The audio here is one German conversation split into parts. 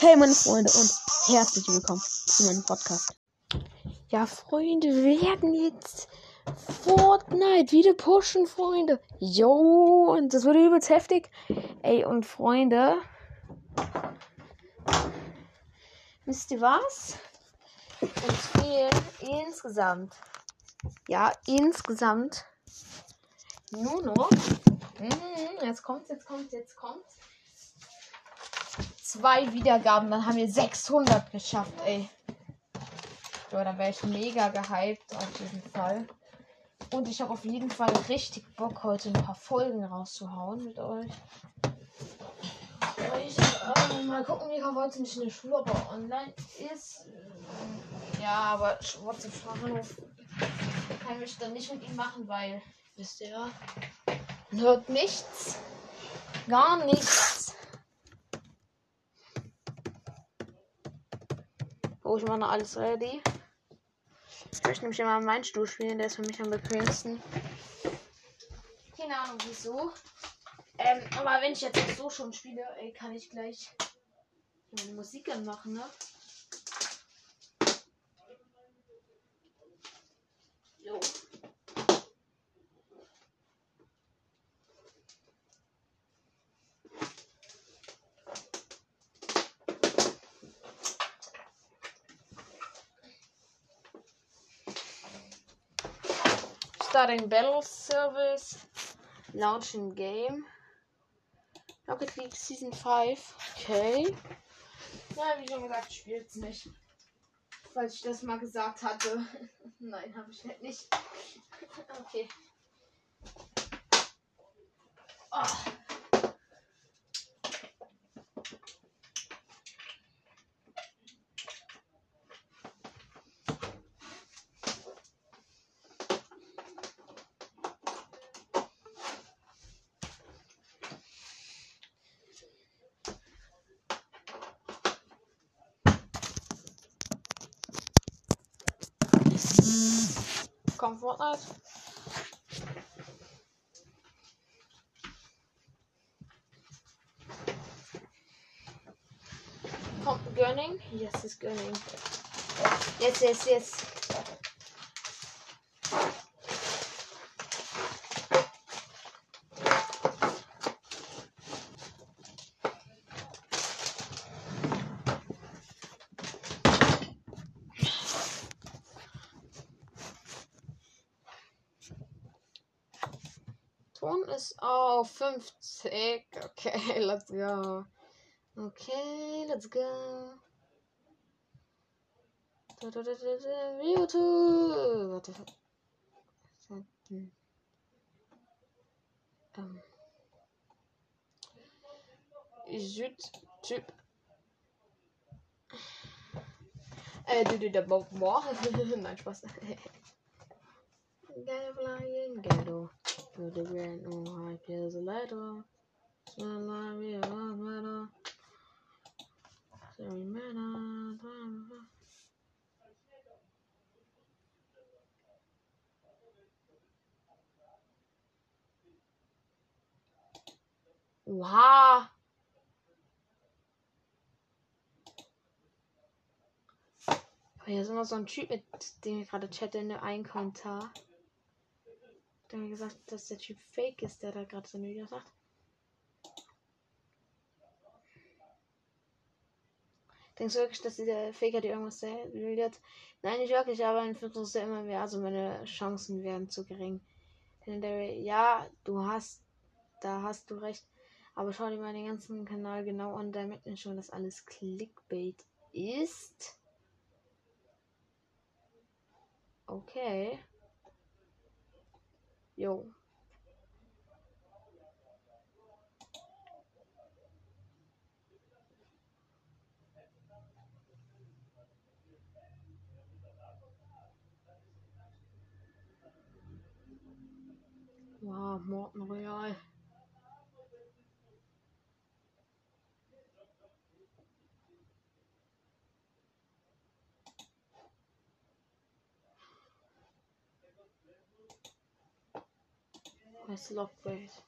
Hey meine Freunde und herzlich willkommen zu meinem Podcast. Ja, Freunde, wir werden jetzt Fortnite wieder pushen, Freunde. Jo, und das wird übelst heftig. Ey, und Freunde, wisst ihr was? Uns fehlen insgesamt, ja, insgesamt nur noch, mm, jetzt kommt's, jetzt kommt's, jetzt kommt's zwei Wiedergaben, dann haben wir 600 geschafft, ey. Ja, da wäre ich mega gehypt auf jeden Fall. Und ich habe auf jeden Fall richtig Bock, heute ein paar Folgen rauszuhauen mit euch. Ich, äh, mal gucken, wie heute nicht in der Schule, aber online ist. Ja, aber schwarze Bahnhof kann ich dann nicht mit ihm machen, weil, wisst ihr, hört nichts. Gar nichts. Oh, ich mache noch alles ready. Ich möchte nämlich immer meinen Stuhl spielen, der ist für mich am bequemsten. Keine Ahnung wieso. Ähm, aber wenn ich jetzt so schon spiele, kann ich gleich meine Musik anmachen, ne? Jo. Starting Battle Service. Launching Game. Rocket League Season 5. Okay. Ja, wie schon gesagt, spielt's nicht. Falls ich das mal gesagt hatte. Nein, habe ich halt nicht. Okay. Oh. Komm, Fortnite. Kommt Gunning? Yes, ist Gunning. Jetzt, jetzt, jetzt. Ton ist auf 50. Okay, let's go. Okay, let's go. YouTube. Warte. Hm. Ähm. Südtyp. Äh, du, du, der Bob. Nein, Spaß. Ghetto flying ghetto. To the grand no high kills a letter. Smell like real matter. Sorry, matter. Wow. Hier ist immer so ein Typ, mit dem ich gerade chatte in der einen Kommentar. Hat gesagt, dass der Typ fake ist, der da gerade so ein Video sagt. Denkst du wirklich, dass dieser Faker dir irgendwas will? Nein, nicht wirklich, aber Viertel ist ja immer mehr. Also meine Chancen werden zu gering. Ja, du hast, da hast du recht. Aber schau dir mal den ganzen Kanal genau an, da merkt man schon, dass alles Clickbait ist. Okay. Jo. Wow, Morten Weißt du, Lockbase.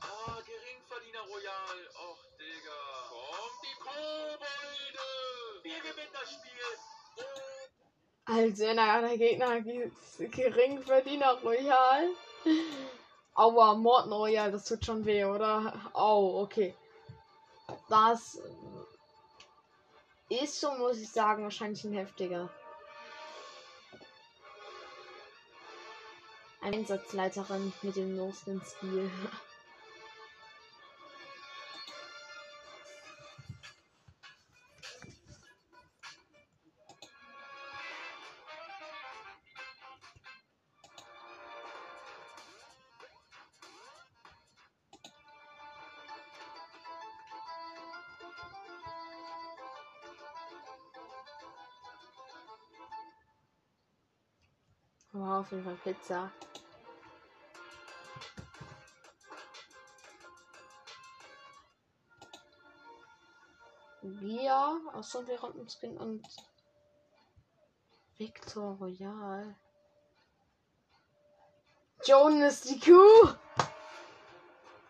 Ah, Geringverdiener Royal. Och, Digga. Kommt die Kobolde. Wir gewinnen das Spiel. Oh. Also, naja, der Gegner gibt's Geringverdiener Royal. Aua, Morten Royal, das tut schon weh, oder? Au, okay. Das ist so, muss ich sagen, wahrscheinlich ein heftiger. Einsatzleiterin mit dem losen Stil. Wow, auf jeden Fall Pizza. Wir aus so Skin und Victor Royal. Joan ist die Kuh.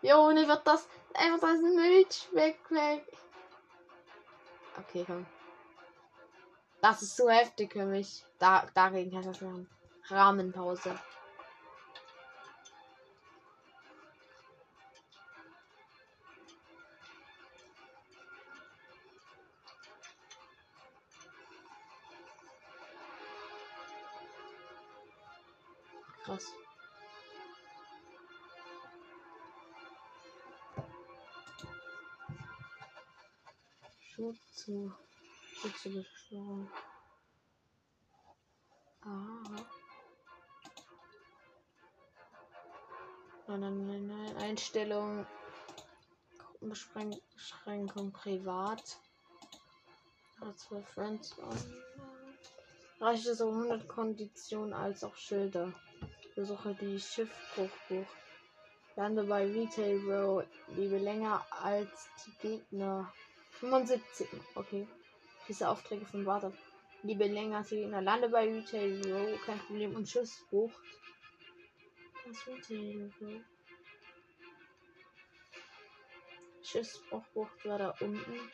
Joni wird das einfach das Milch weg, weg. Okay, komm. Das ist zu heftig für mich. Da, dagegen kann ich das machen. Rahmenpause. Zu. Schutz zu Ah. Nein, nein, nein, nein. Einstellung. Beschränkung privat. Also Friends Reicht es um 100 Konditionen als auch Schilder. Besuche die Schiffbruchbuch. Lande bei Retail Row. Liebe länger als die Gegner. 75. Okay. Diese Aufträge von Warte. Liebe länger als die Gegner. Lande bei Retail Row. Kein Problem. Und Schiffsbuch. Das Retail Row. Schiffsbruchbucht war da unten.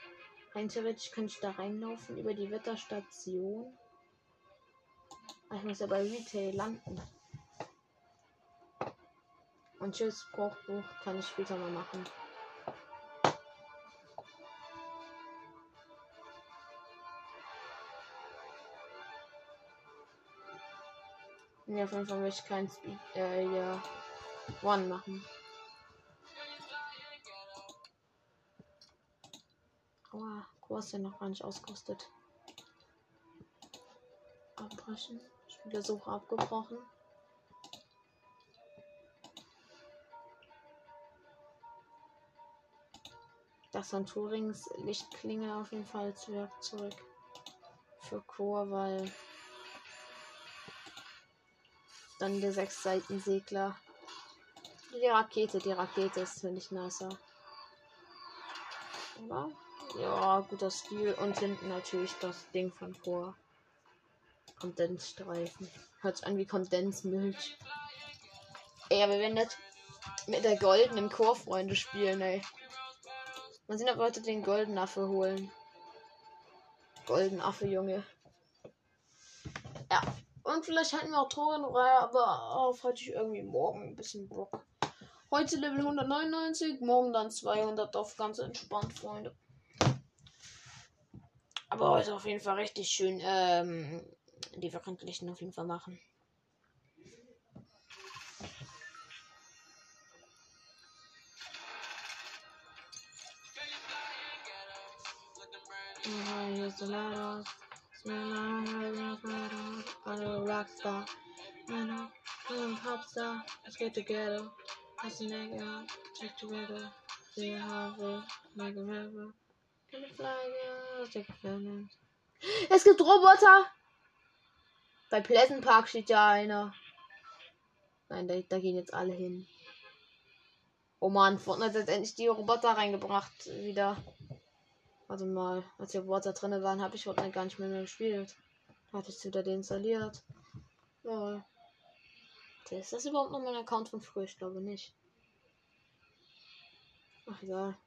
Rein theoretisch könnte ich da reinlaufen über die Wetterstation. Ich muss ja bei Retail landen. Und Schiffsbruchbuch kann ich später mal machen. Ja, auf jeden Fall möchte ich kein Speed, äh, ja, One machen. Oh, Core ist ja noch gar nicht ausgerüstet. Abbrechen. Spielersuche abgebrochen. Das Turings Lichtklinge auf jeden Fall als Werkzeug für Chor, weil dann der sechs Seiten Segler. Die Rakete, die Rakete ist finde ich nicer. Oder? Ja, guter Stil. Und hinten natürlich das Ding von vor. Kondensstreifen. Hört sich an wie Kondensmilch. Ey, aber wenn das mit der goldenen Chorfreunde spielen, ey. Mal sehen, ob wir heute den goldenen Affe holen. Golden Affe, Junge. Und vielleicht halten wir auch Tore noch rein, aber auf hatte ich irgendwie morgen ein bisschen Bock. Heute Level 199, morgen dann 200 auf ganz entspannt, Freunde. Aber heute auf jeden Fall richtig schön ähm, die Veröffentlichten auf jeden Fall machen. Here's the letters. Smell like a rockstar. You know, I'm a pop star. Let's get together. Let's nigga. Check together. See how we make a river. Can you fly, girl? Take a. Es gibt Roboter! Bei Pleasant Park steht ja einer. Nein, da, da gehen jetzt alle hin. Oh man, Fortnite hat endlich die Roboter reingebracht wieder. Warte mal, als die Roboter drin waren, habe ich Fortnite gar nicht mehr, mehr gespielt. Hatte ich wieder deinstalliert. Ja. Ist das überhaupt noch mein Account von früher? Ich glaube nicht. Ach egal.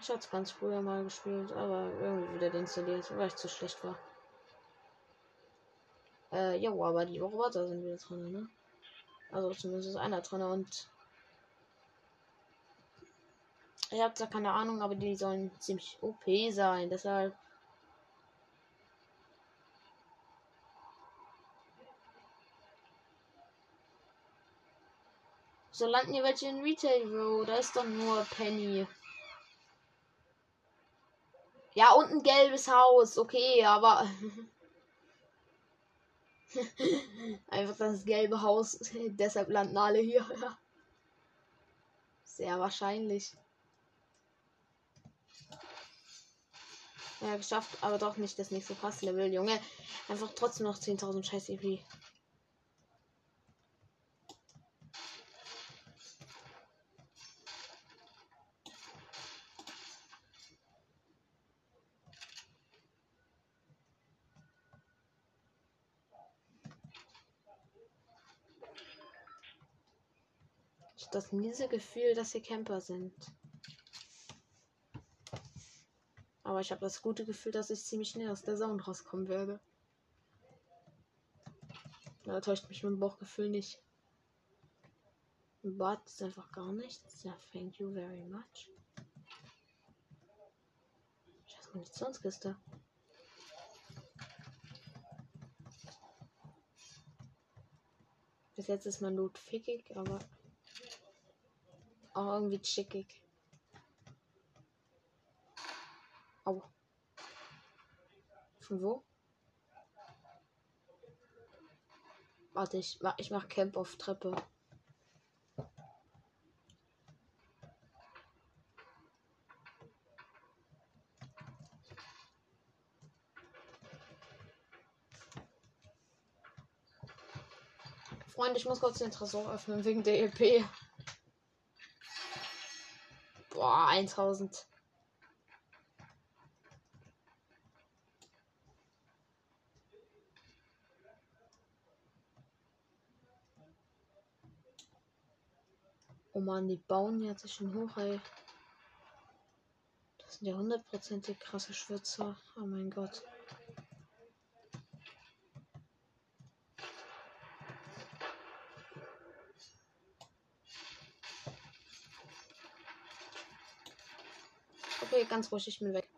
Ich hatte es ganz früher mal gespielt, aber irgendwie wieder deinstalliert, weil ich zu schlecht war. Äh, ja, aber die Roboter sind wieder drin, ne? Also zumindest ist einer drin und ich habe da keine Ahnung, aber die sollen ziemlich OP sein, deshalb So landen hier welche in Retail Row. Da ist doch nur Penny. Ja, und ein gelbes Haus. Okay, aber. Einfach das gelbe Haus. Deshalb landen alle hier. Sehr wahrscheinlich. Ja, geschafft, aber doch nicht das nächste Pass-Level, Junge. Einfach trotzdem noch 10.000 scheiß EP. das miese Gefühl, dass hier Camper sind. Aber ich habe das gute Gefühl, dass ich ziemlich schnell aus der Zone rauskommen werde. Da täuscht mich mein Bauchgefühl nicht. But ist einfach gar nichts. Ja, thank you very much. Scheiß Munitionskiste. Bis jetzt ist mein Loot fickig, aber auch irgendwie schickig. Au. Von wo? Warte, ich, ich mach Camp auf Treppe. Freund, ich muss kurz den Tresor öffnen wegen der EP. Boah, 1000. Oh man, die bauen jetzt schon hoch, ey. Das sind ja hundertprozentig krasse Schwitzer. Oh mein Gott. Okay, ganz ruhig, ich bin weg.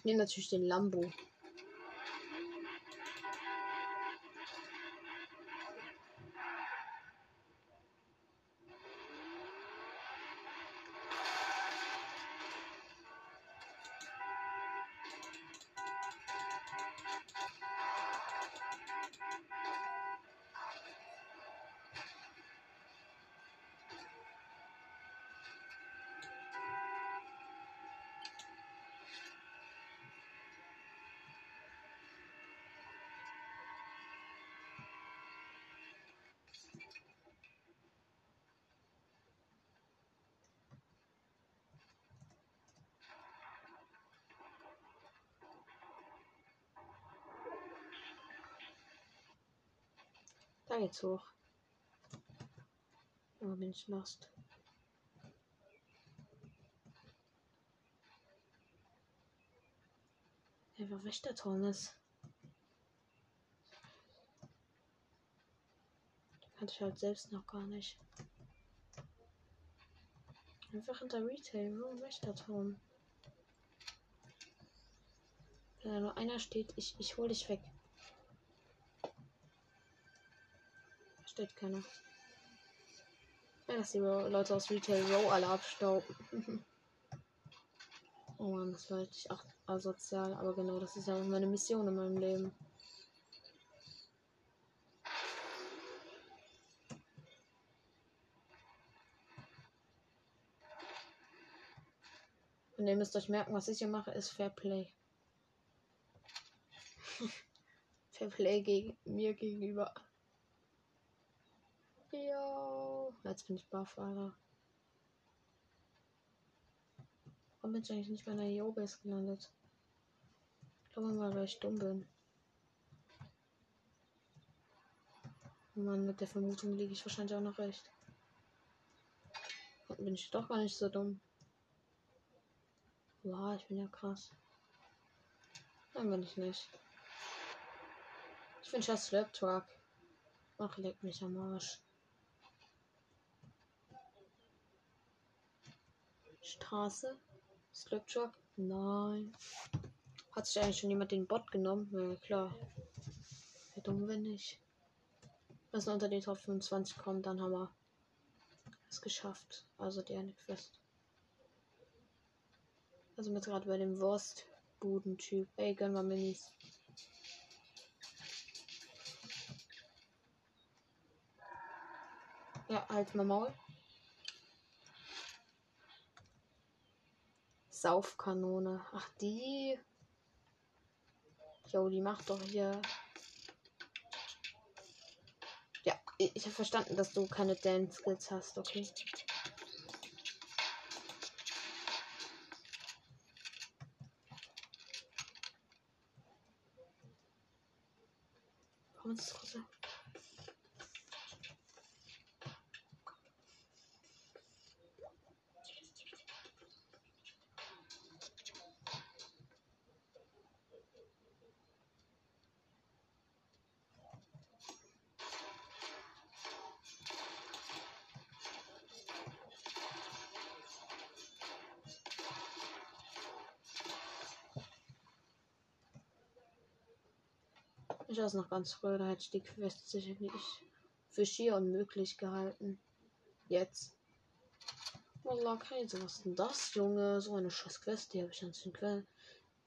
Ich nehme natürlich den Lambo. Geht's hoch. Oh, bin ich lost. Einfach Wächterturm ist. Kannte ich halt selbst noch gar nicht. Einfach hinter Retail, wo Wächterturm. Wenn da nur einer steht, ich, ich hol dich weg. Steht keiner. Ja, dass die Leute aus Retail Row alle abstauben. oh man, das war richtig asozial. Aber genau, das ist ja meine Mission in meinem Leben. Und ihr müsst euch merken, was ich hier mache, ist Fair Play. Fair Play gegen mir gegenüber. Ja. Jetzt bin ich baff, Alter. Warum bin ich eigentlich nicht bei einer Yo-Base gelandet? Ich glaube mal, weil ich dumm bin. Mann, mit der Vermutung liege ich wahrscheinlich auch noch recht. Und bin ich doch gar nicht so dumm. Wow, ich bin ja krass. Dann bin ich nicht. Ich wünsche das Slap Truck. Ach, leck mich am Arsch. Straße. Slap Truck. Nein. Hat sich eigentlich schon jemand den Bot genommen? Ja, klar. Wie dumm wenn nicht. Wenn es unter die Top 25 kommt, dann haben wir es geschafft. Also die eine Quest. Also mit gerade bei dem Wurstbudentyp. Ey, gönn mal Minis. Ja, halt mal Maul. Saufkanone. Ach, die. Jo, die macht doch hier. Ja, ich habe verstanden, dass du keine Dance Skills hast, okay? Ich weiß noch ganz früher, da hätte ich die Quest sicherlich für schier unmöglich gehalten. Jetzt. Wallah, crazy. Was ist denn das, Junge? So eine scheiß Quest, die habe ich an 10, Quellen.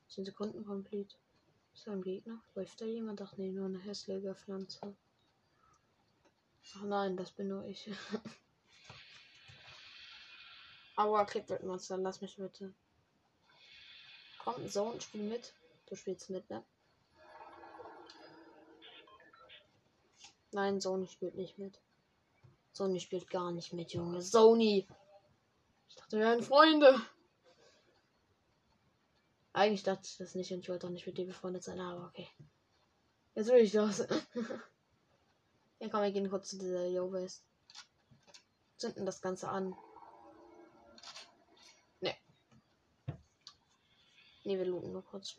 10 Sekunden komplett. Ist da ein Gegner? Läuft da jemand? Ach nee, nur eine hässliche Pflanze. Ach nein, das bin nur ich. Aua, Clipboard-Monster, lass mich bitte. Komm, Zone, spiel mit. Du spielst mit, ne? Nein, Sony spielt nicht mit. Sony spielt gar nicht mit, Junge. Sony! Ich dachte, wir wären Freunde. Eigentlich dachte ich das nicht und ich wollte auch nicht mit dir befreundet sein, aber okay. Jetzt will ich das. ja, komm, wir gehen kurz zu dieser Yo-Base. Zünden das Ganze an. Ne. Ne, wir looten nur kurz.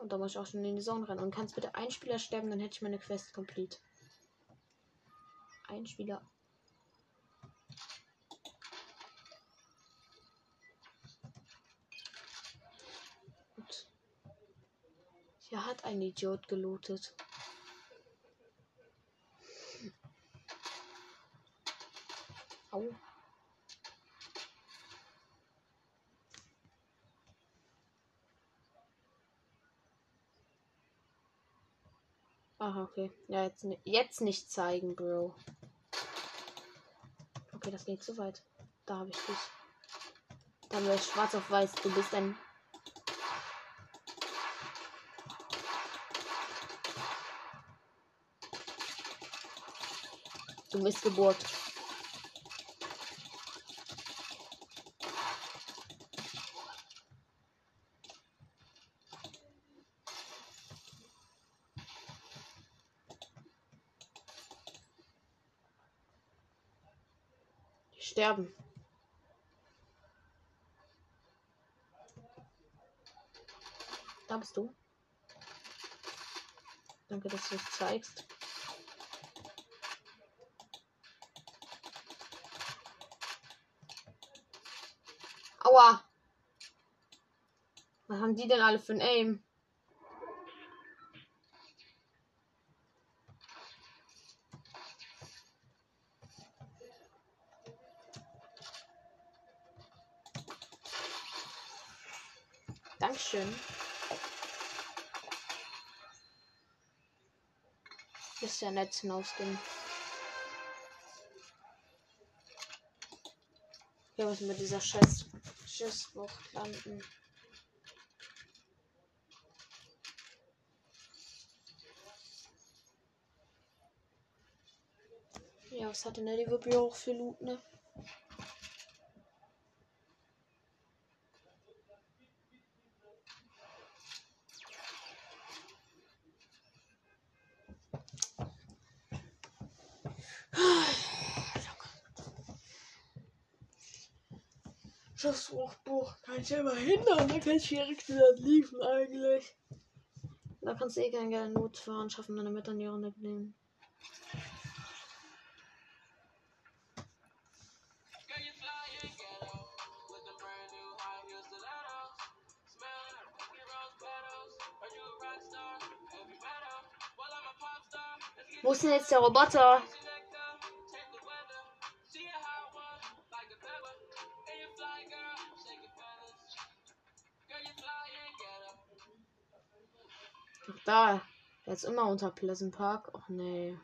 Und da muss ich auch schon in die Zone rennen. Und kannst bitte ein Spieler sterben, dann hätte ich meine Quest komplett. Ein Spieler. Gut. Hier hat ein Idiot gelootet. Au. Aha, okay. Ja, jetzt, jetzt nicht zeigen, Bro. Okay, das geht zu weit. Da habe ich dich. Da haben wir schwarz auf weiß. Du bist ein. Du bist Geburt. Sterben. Da bist du. Danke, dass du es zeigst. Aua! Was haben die denn alle für ein Aim? Nett hinausgehen. Wir müssen mit dieser scheiß Schiffsbucht landen. Ja, was hat denn der liebe Büro für Loot, ne? Schiffsbruchbuch kann ich immer hindern, dann kann ich direkt wieder liefen eigentlich. Da kannst du eh gerne Notfahren schaffen, deine Metanjahre nehmen. Wo ist denn jetzt der Roboter? Da. Ist immer unter Pleasant Park. Och nee.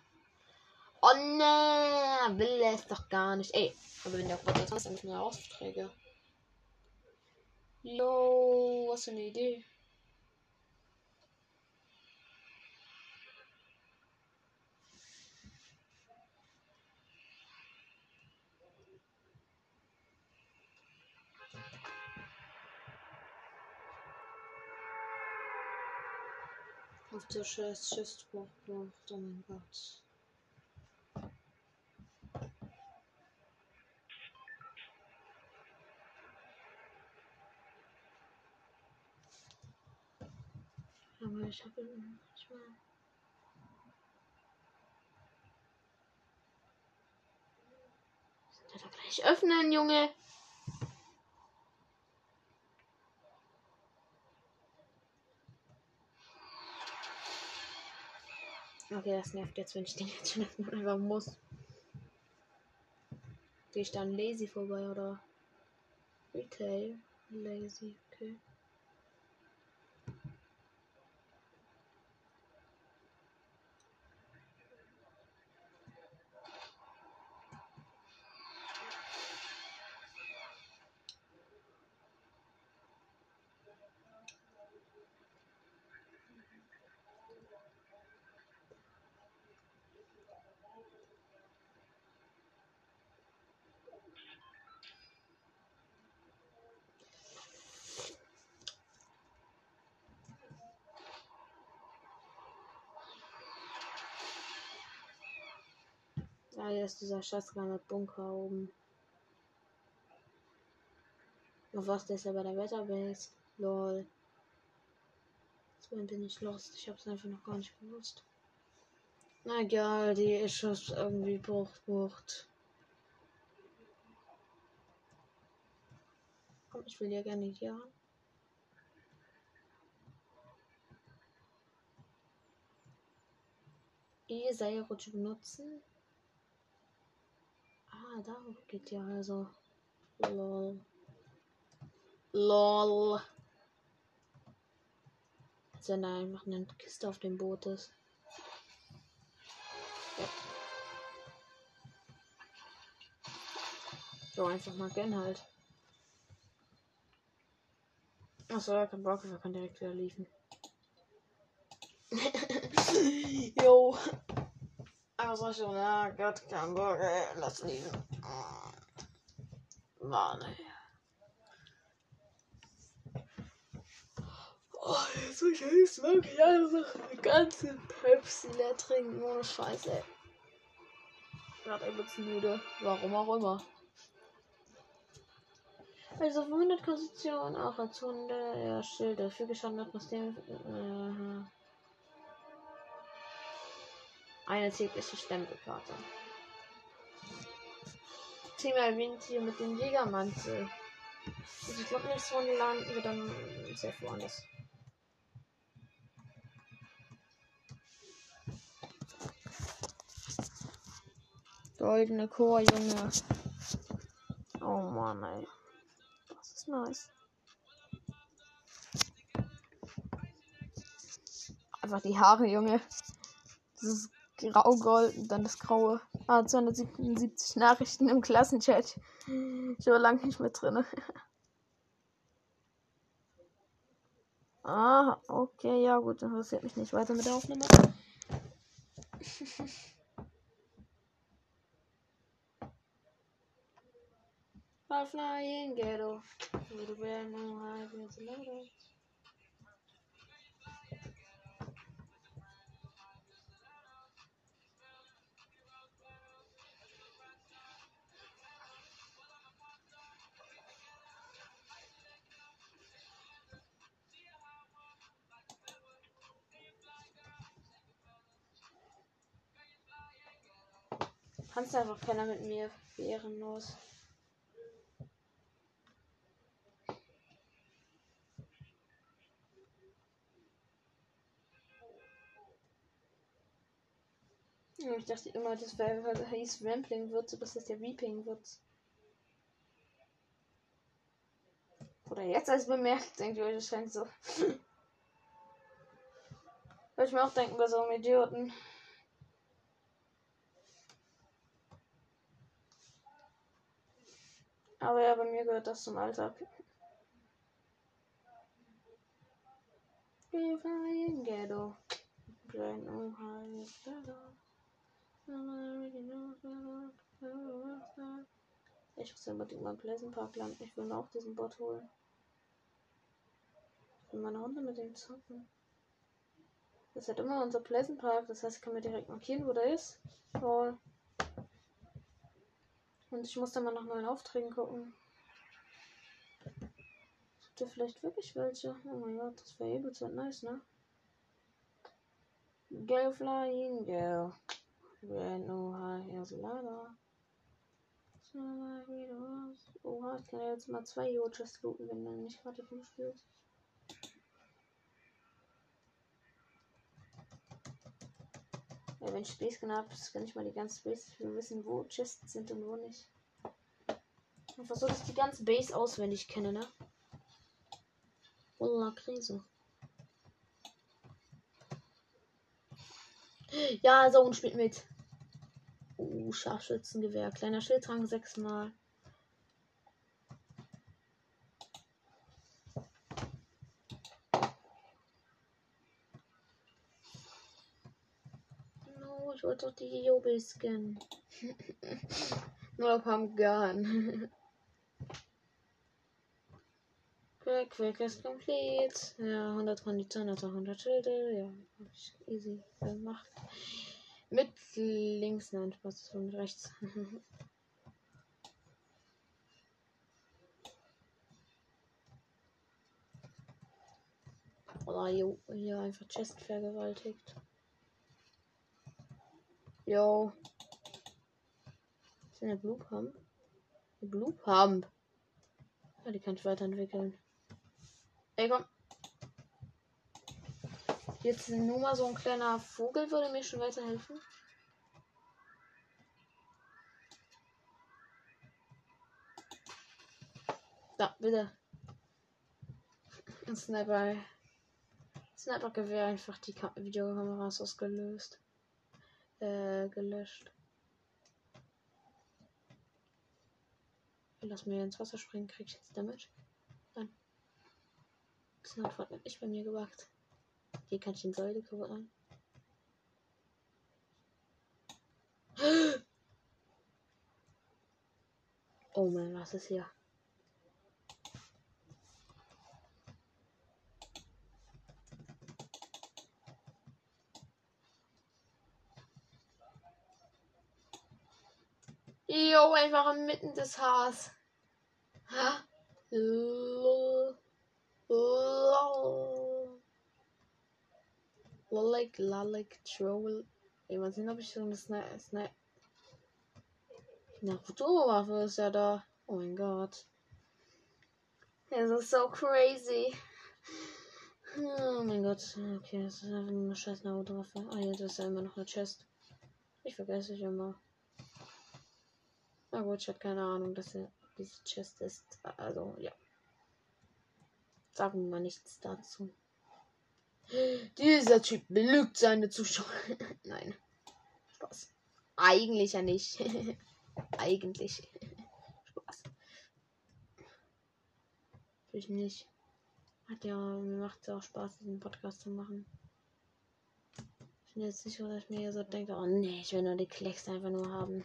Oh nee, will er es doch gar nicht. Ey, aber wenn der Roboter ist, dann müssen wir Aufträge. Yo, was für eine Idee. Auf der scheiß Schiffsbruch Oh mein Gott. Aber ich habe ich mein, doch gleich öffnen, Junge. Okay, das nervt jetzt, wenn ich den jetzt schon einfach muss. Gehe ich dann lazy vorbei oder Retail? Lazy, okay. Ah, hier ist dieser scheißkleine Bunker oben. Auf was der ist ja bei der Wetterbase. Lol. Jetzt bin ich lost. Ich hab's einfach noch gar nicht gewusst. Na egal, die ist schon irgendwie Bucht, Bucht. Komm, ich will ja gerne hier haben. E Seilrutsche benutzen. Ah, darauf geht ja also. Lol. Lol. Als wenn da einfach eine Kiste auf dem Boot ist. So, einfach mal gönnen halt. Achso, ja, kein Bock, wir können direkt wieder liefen. Jo. Also schon, ja, Gott, kein Bock, ey, lass liegen. Mann, ey. Oh, jetzt muss ich jetzt wirklich einfach eine ganze Pepsi leer trinken, ohne Scheiße, ey. Gerade übelst müde, warum auch immer. Also auf 100 Konstitution, auch als Hunde, ja, Schilder, für geschadet nachdem, äh, eine tägliche Stempelkarte. Thema Wind hier mit dem Jägermantel. Also ich glaube nicht so landen wir dann sehr woanders. Goldene Chor, Junge. Oh Mann, ey. Das ist nice. Einfach die Haare, Junge. Das ist Grau-Gold und dann das Graue. Ah, 277 Nachrichten im Klassenchat. Ich war lange nicht mehr drin. ah, okay, ja gut, dann interessiert mich nicht weiter mit der Aufnahme. Flying ghetto. Little bit no high, Kannst einfach keiner mit mir. Ehrenlos. Ich dachte immer, das wäre, hieß Rampling wird, so dass das der Reaping wird. Oder jetzt als bemerkt, denkt ihr euch, das scheint so. Würde ich mir auch denken bei so einem Idioten. Aber ja, bei mir gehört das zum Alltag. Ich muss unbedingt mal im Pleasant Park landen. Ich will mir auch diesen Bot holen. Ich will meine Runde mit dem zocken. Das hat immer unser Pleasant Park. Das heißt, ich kann mir direkt markieren, wo der ist. Toll. Und ich muss dann mal nach neuen Aufträgen gucken. Gibt da vielleicht wirklich welche? Oh mein Gott, das wäre übelst nice, ne? Girl flying girl. Red no high here's leider. Oha, ich kann ja jetzt mal zwei Yo-Chests looten, wenn dann nicht gerade fünf. Ja, wenn ich Space Gun habe, kann ich mal die ganze Base für wissen, wo Chests sind und wo nicht. Einfach so, dass die ganze Base auswendig kenne, ne? Voller Krise. Ja, Zone spielt mit. Uh, Scharfschützengewehr. Kleiner Schildrang sechsmal. No, ich wollte doch die Jobel scannen. Nur auf Gun. Quick, quick ist complete. Ja, 100 Konditionen, also 100 Schilde. Ja, hab ich easy gemacht. Mit links, nein, Spaß, mit rechts. Oder jo, hier einfach Chest vergewaltigt. Yo. Ist eine Blue Pump? Eine Blue Pump. Ja, die kann ich weiterentwickeln. Ey, komm. Jetzt nur mal so ein kleiner Vogel würde mir schon weiterhelfen. Da, bitte. Ein Sniper. Sniper-Gewehr einfach die Kam Videokameras ausgelöst. Äh, gelöscht. Lass mir ins Wasser springen, krieg ich jetzt Damage? Nein. Das hat Fortnite nicht bei mir gewagt. Hier kann ich den Säule an. Oh mein, was ist hier? Jo, einfach inmitten des Haars. Ha? Lol. Lol. Lolik, Lalik, Troll. Ich weiß nicht, ob ich so eine Sniper. Sni Naruto-Waffe ist ja da. Oh mein Gott. Das ist so crazy. Oh mein Gott. Okay, das ist einfach eine scheiß Naruto-Waffe. Ah, jetzt ist ja immer noch eine Chest. Ich vergesse ich immer. Na gut, ich hatte keine Ahnung, dass er diese Chest ist. Also, ja. Sagen wir mal nichts dazu. Dieser Typ belügt seine Zuschauer. Nein. Spaß. Eigentlich ja nicht. Eigentlich. Spaß. Ich nicht. Hat ja, mir macht es auch Spaß, diesen Podcast zu machen. Ich bin jetzt nicht so, dass ich mir so denke, oh nee, ich will nur die Klecks einfach nur haben.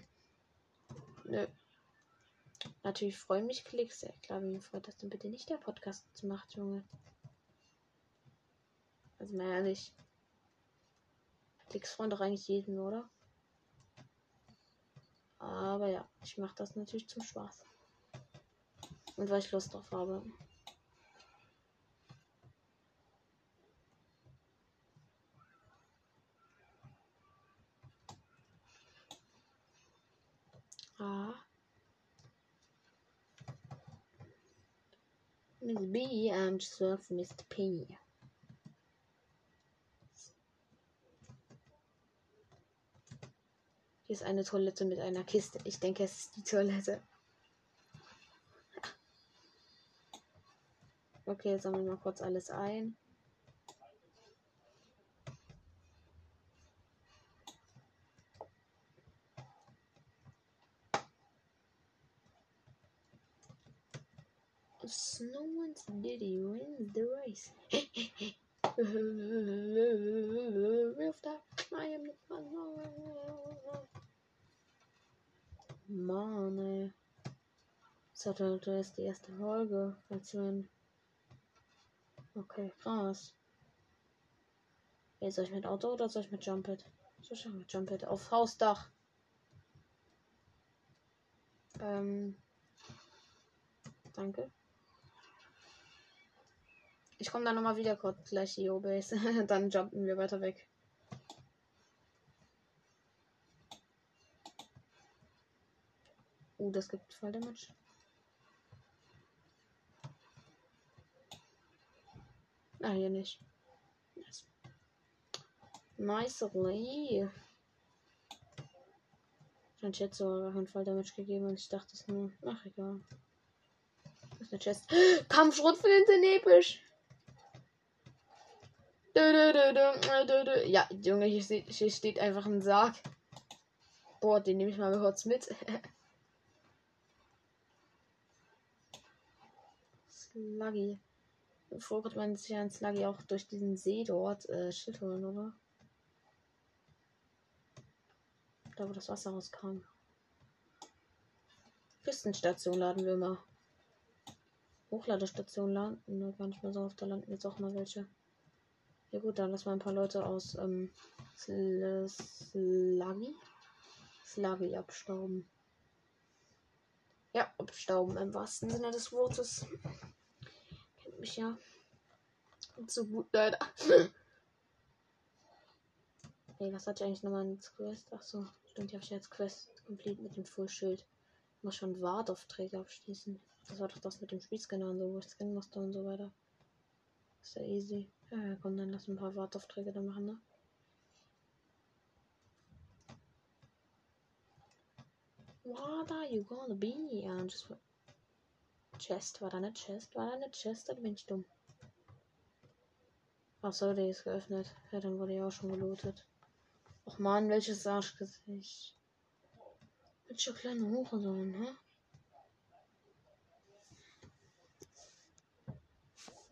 Nö. Natürlich freuen mich Klicks. Ja, klar, wie freut das denn bitte nicht der Podcast macht, Junge. Also mal ehrlich. Klicks freuen doch eigentlich jeden, oder? Aber ja, ich mache das natürlich zum Spaß. Und weil ich Lust drauf habe. Miss B, work for Mr. P. Hier ist eine Toilette mit einer Kiste. Ich denke, es ist die Toilette. Okay, sammeln wir kurz alles ein. No one's Diddy wins the race. Stuff. I am the fun. Mann, ey. Saturday ist die erste Folge. Aktion. Okay, krass. Ey, soll ich mit Auto oder soll ich mit Jumpet? Soll ich mit Jumpet? Auf Hausdach. Ähm. Danke. Ich komme dann nochmal wieder kurz gleich die O-Base. dann jumpen wir weiter weg. Uh, das gibt Fall Damage. Ah, hier nicht. Nice. Nicely. Ich hätte sogar einen Fall Damage gegeben und ich dachte es nur. Ach, egal. Das ist eine Chest. Kampfschrotflinte sind episch. Ja, Junge, hier steht, einfach ein Sarg. Boah, den nehme ich mal kurz mit. Sluggy. Bevor konnte man sich ein Sluggy auch durch diesen See dort äh, Schild holen, oder? Da, wo das Wasser rauskam. Küstenstation laden wir mal. Hochladestation landen, nur gar nicht mehr so oft, da landen jetzt auch mal welche. Ja gut, dann lassen wir ein paar Leute aus ähm, Slagi. Slagi abstauben. Ja, abstauben im wahrsten Sinne des Wortes. Kennt mich ja. Und so gut, leider. Ey, was hat ich eigentlich nochmal ins Quest? Achso, stimmt, ich jetzt Quest komplett mit dem Fullschild. Ich muss schon Wartaufträge abschließen. Das war doch das mit dem Spielscanner und so, wo ich scannen musste und so weiter. Ist ja easy. Ja, komm, dann lass ein paar Wartaufträge da machen, ne? What are you gonna be? Ja, just... Chest, war da eine Chest? War da eine Chest? Oder bin ich dumm? Achso, die ist geöffnet. Ja, dann wurde ja auch schon gelootet. Och man, welches Arschgesicht. Welche kleine Hurensohn, hä?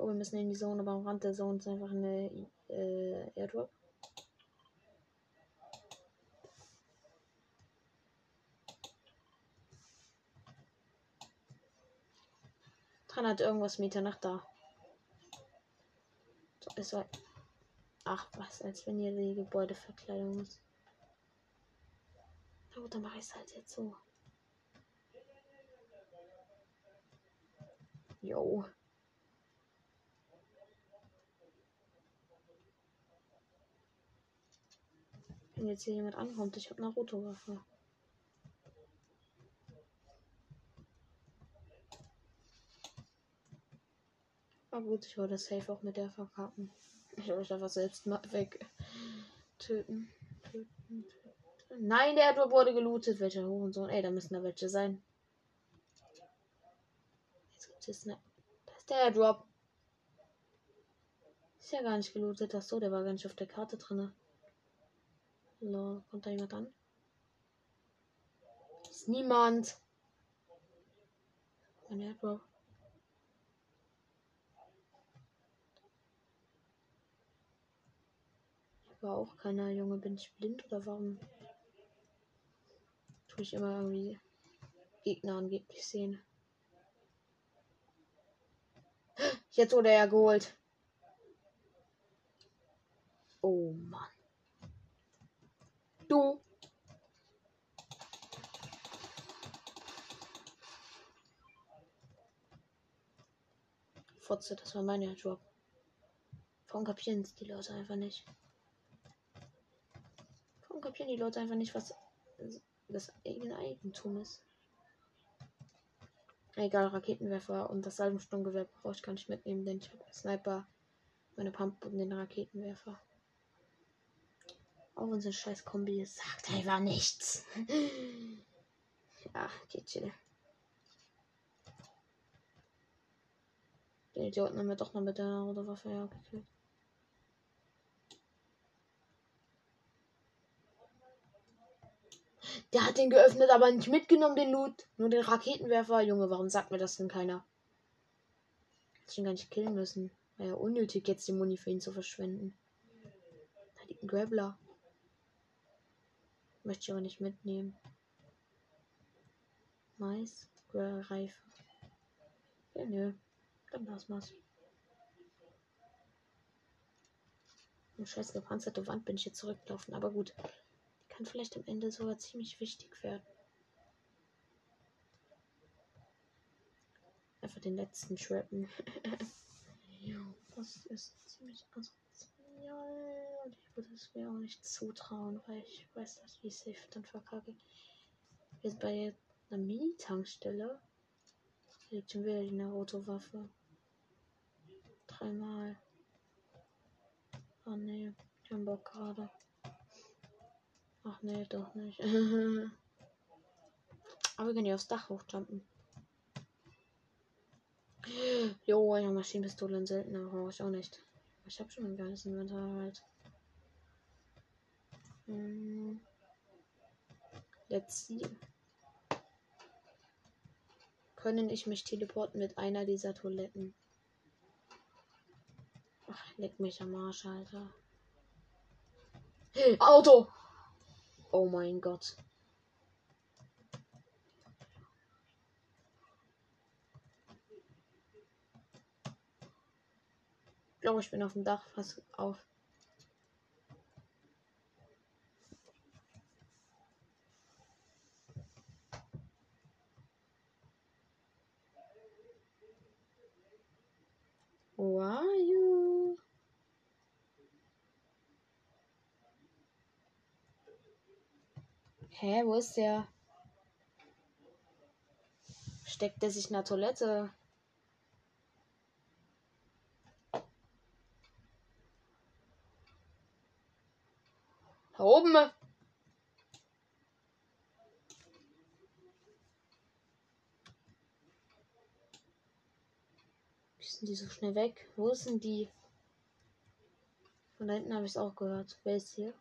Oh, wir müssen in die Zone, aber am Rand der Zone ist einfach eine äh, Airdrop. Dran hat irgendwas Meter nach da. So, es war. Ach, was, als wenn ihr die Gebäudeverkleidung ist. Na gut, dann mache ich es halt jetzt so. Jo. Wenn jetzt hier jemand ankommt, ich habe Naruto-Waffe. Aber gut, ich wollte safe auch mit der verkacken. Ich will mich einfach selbst mal weg. Töten. Töten, töten. Nein, der Airdrop wurde gelootet. Welcher Hurensohn? Ey, da müssen da welche sein. Jetzt gibt es eine. Da ist der Airdrop. Ist ja gar nicht gelootet. Ach so, der war gar nicht auf der Karte drinne. Lol, kommt da jemand an? Ist niemand. Ein Airdrop. War auch keiner, Junge. Bin ich blind oder warum? Tue ich immer irgendwie Gegner angeblich sehen. Jetzt wurde er geholt. Oh Mann. Du. Fotze, das war mein Job. Warum kapieren die Leute einfach nicht? Warum kapieren die Leute einfach nicht, was das eigene Eigentum ist? Egal, Raketenwerfer und das Salbensturmgewehr brauche ich gar nicht mitnehmen, denn ich habe Sniper, meine Pump und den Raketenwerfer. Auch unsere scheiß Kombi sagt einfach nichts. ja, okay, chill. Den Idioten haben wir doch noch mit der Rotorwaffe ja gekillt. Der hat den geöffnet, aber nicht mitgenommen, den Loot. Nur den Raketenwerfer. Junge, warum sagt mir das denn keiner? Hätte ich ihn gar nicht killen müssen. War ja unnötig, jetzt die Muni für ihn zu verschwenden. Da liegt ein Grappler. Möchte ich aber nicht mitnehmen. Mais, Reife. Ja, nö. Dann lass mal's. Eine scheiß gepanzerte Wand bin ich jetzt zurückgelaufen, aber gut kann vielleicht am Ende sogar ziemlich wichtig werden. Einfach den letzten schrappen. das ist ziemlich asozial. Und ich würde es mir auch nicht zutrauen, weil ich weiß, dass ich safe dann verkacke. Sind bei einer Mini-Tankstelle. Hier liegt schon wieder eine Autowaffe. Dreimal. Oh ne, ich hab Bock gerade. Ach nee, doch nicht. Aber wir können ja aufs Dach hochjumpen. Jo, eine Maschinenpistole in seltener brauche ich auch nicht. Ich habe schon ein geiles Inventar halt. Hm. Let's see. Können ich mich teleporten mit einer dieser Toiletten? Ach, leck mich am Arsch, Alter. Auto! Oh mein Gott. Ich glaube, ich bin auf dem Dach fast auf. Why you? Hä, wo ist der? Steckt der sich in der Toilette? Da oben. Wie sind die so schnell weg? Wo sind die? Von da hinten habe ich es auch gehört. Wer ist hier?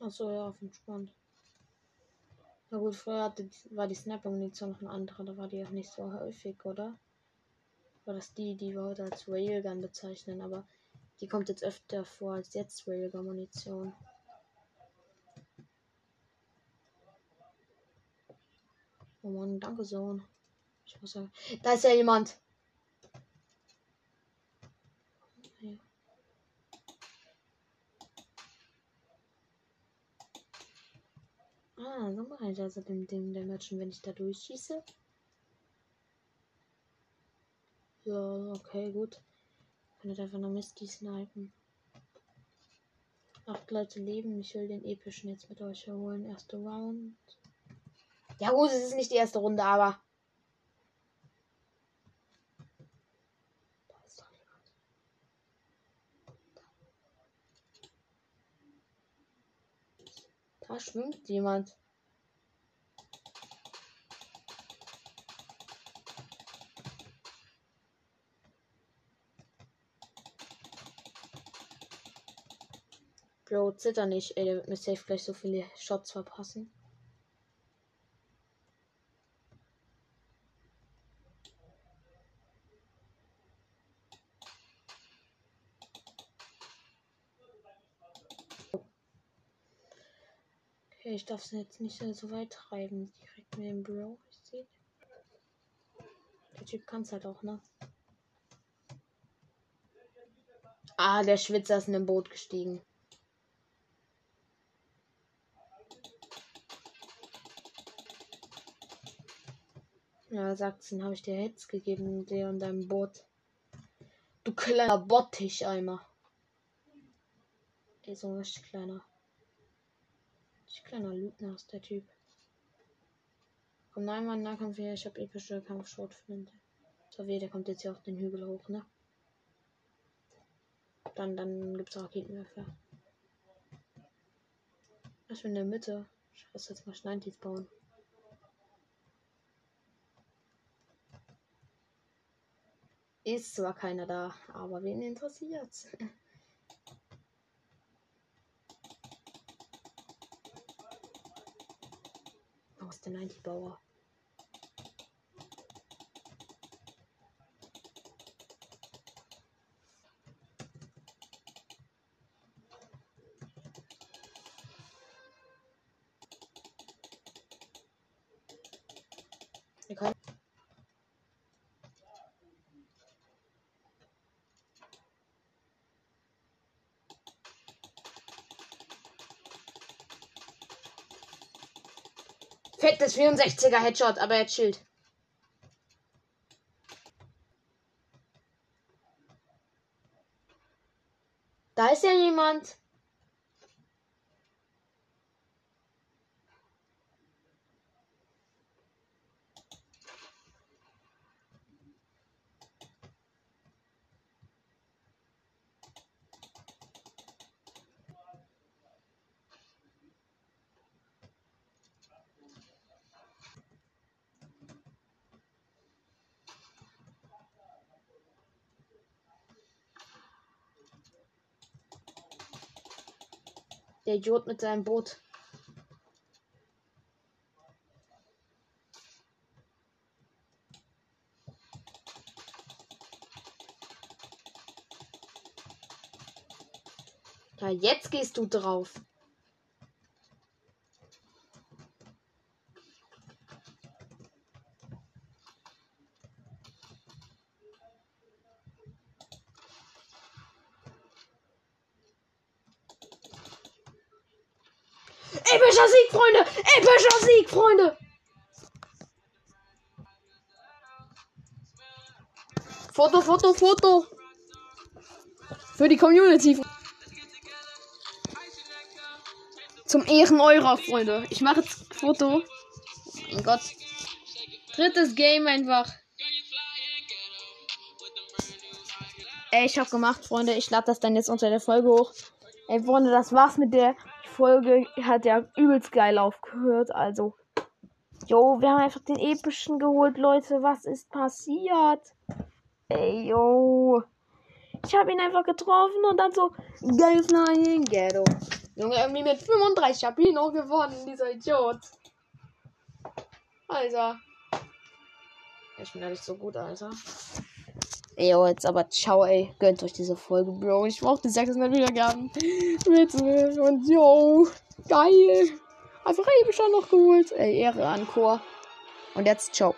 Achso, ja, auf entspannt. Na gut, früher hatte, war die Sniper-Munition noch eine andere, da war die auch nicht so häufig, oder? War das die, die wir heute als Railgun bezeichnen, aber die kommt jetzt öfter vor als jetzt Railgun-Munition. Oh Mann, danke, Sohn. Ich muss sagen. Da ist ja jemand. Ich also dem Ding der Matchen, wenn ich da durchschieße. Ja, okay, gut. Ich kann jetzt einfach noch Misty snipen. Acht Leute leben. Ich will den epischen jetzt mit euch holen. Erste Round. Ja gut, es ist nicht die erste Runde, aber. Da schwimmt jemand. Bro, zitter nicht, ey, der wird mir safe gleich so viele Shots verpassen. Okay, ich darf es jetzt nicht so weit treiben. Direkt mit dem Bro. Ich sehe. Der Typ kann es halt auch, ne? Ah, der Schwitzer ist in ein Boot gestiegen. Sagt dann habe ich dir Hits gegeben, dir und deinem Boot. Du kleiner Bottich-Eimer. Ey, so ein richtig kleiner. Richtig kleiner Lügner ist der Typ. Komm, nein, Mann, Nahkampf hier. Ich habe epische Kampfschrotflinte. So wie, der kommt jetzt hier auf den Hügel hoch, ne? Dann, dann gibt's Raketenwerfer. Ich bin in der Mitte. Ich muss jetzt mal Schneintis bauen. Ist zwar keiner da, aber wen interessiert's? Aus der 90 Bauer. Wir können Fettes 64er Headshot, aber er chillt. Da ist ja jemand. Der Idiot mit seinem Boot. Ja, jetzt gehst du drauf. Epischer Sieg, Freunde! Epischer Sieg, Freunde! Foto, Foto, Foto! Für die Community. Zum Ehren eurer Freunde. Ich mache jetzt Foto. Oh mein Gott. Drittes Game einfach. Ey, ich hab gemacht, Freunde. Ich lade das dann jetzt unter der Folge hoch. Ey, Freunde, das war's mit der Folge. Hat ja übelst geil aufgehört. Also, jo, wir haben einfach den epischen geholt, Leute. Was ist passiert? Ey, yo. Ich habe ihn einfach getroffen und dann so geil flying ghetto. Junge, irgendwie mit 35 habe ich noch gewonnen, dieser Idiot. Alter. Ich bin ehrlich so gut, Alter. Ey, yo, jetzt aber ciao, ey. Gönnt euch diese Folge, Bro. Ich brauchte 600 Wiedergaben. Bitte. Und yo. Geil. Einfach episch noch geholt. Ey, Ehre an Chor. Und jetzt, ciao.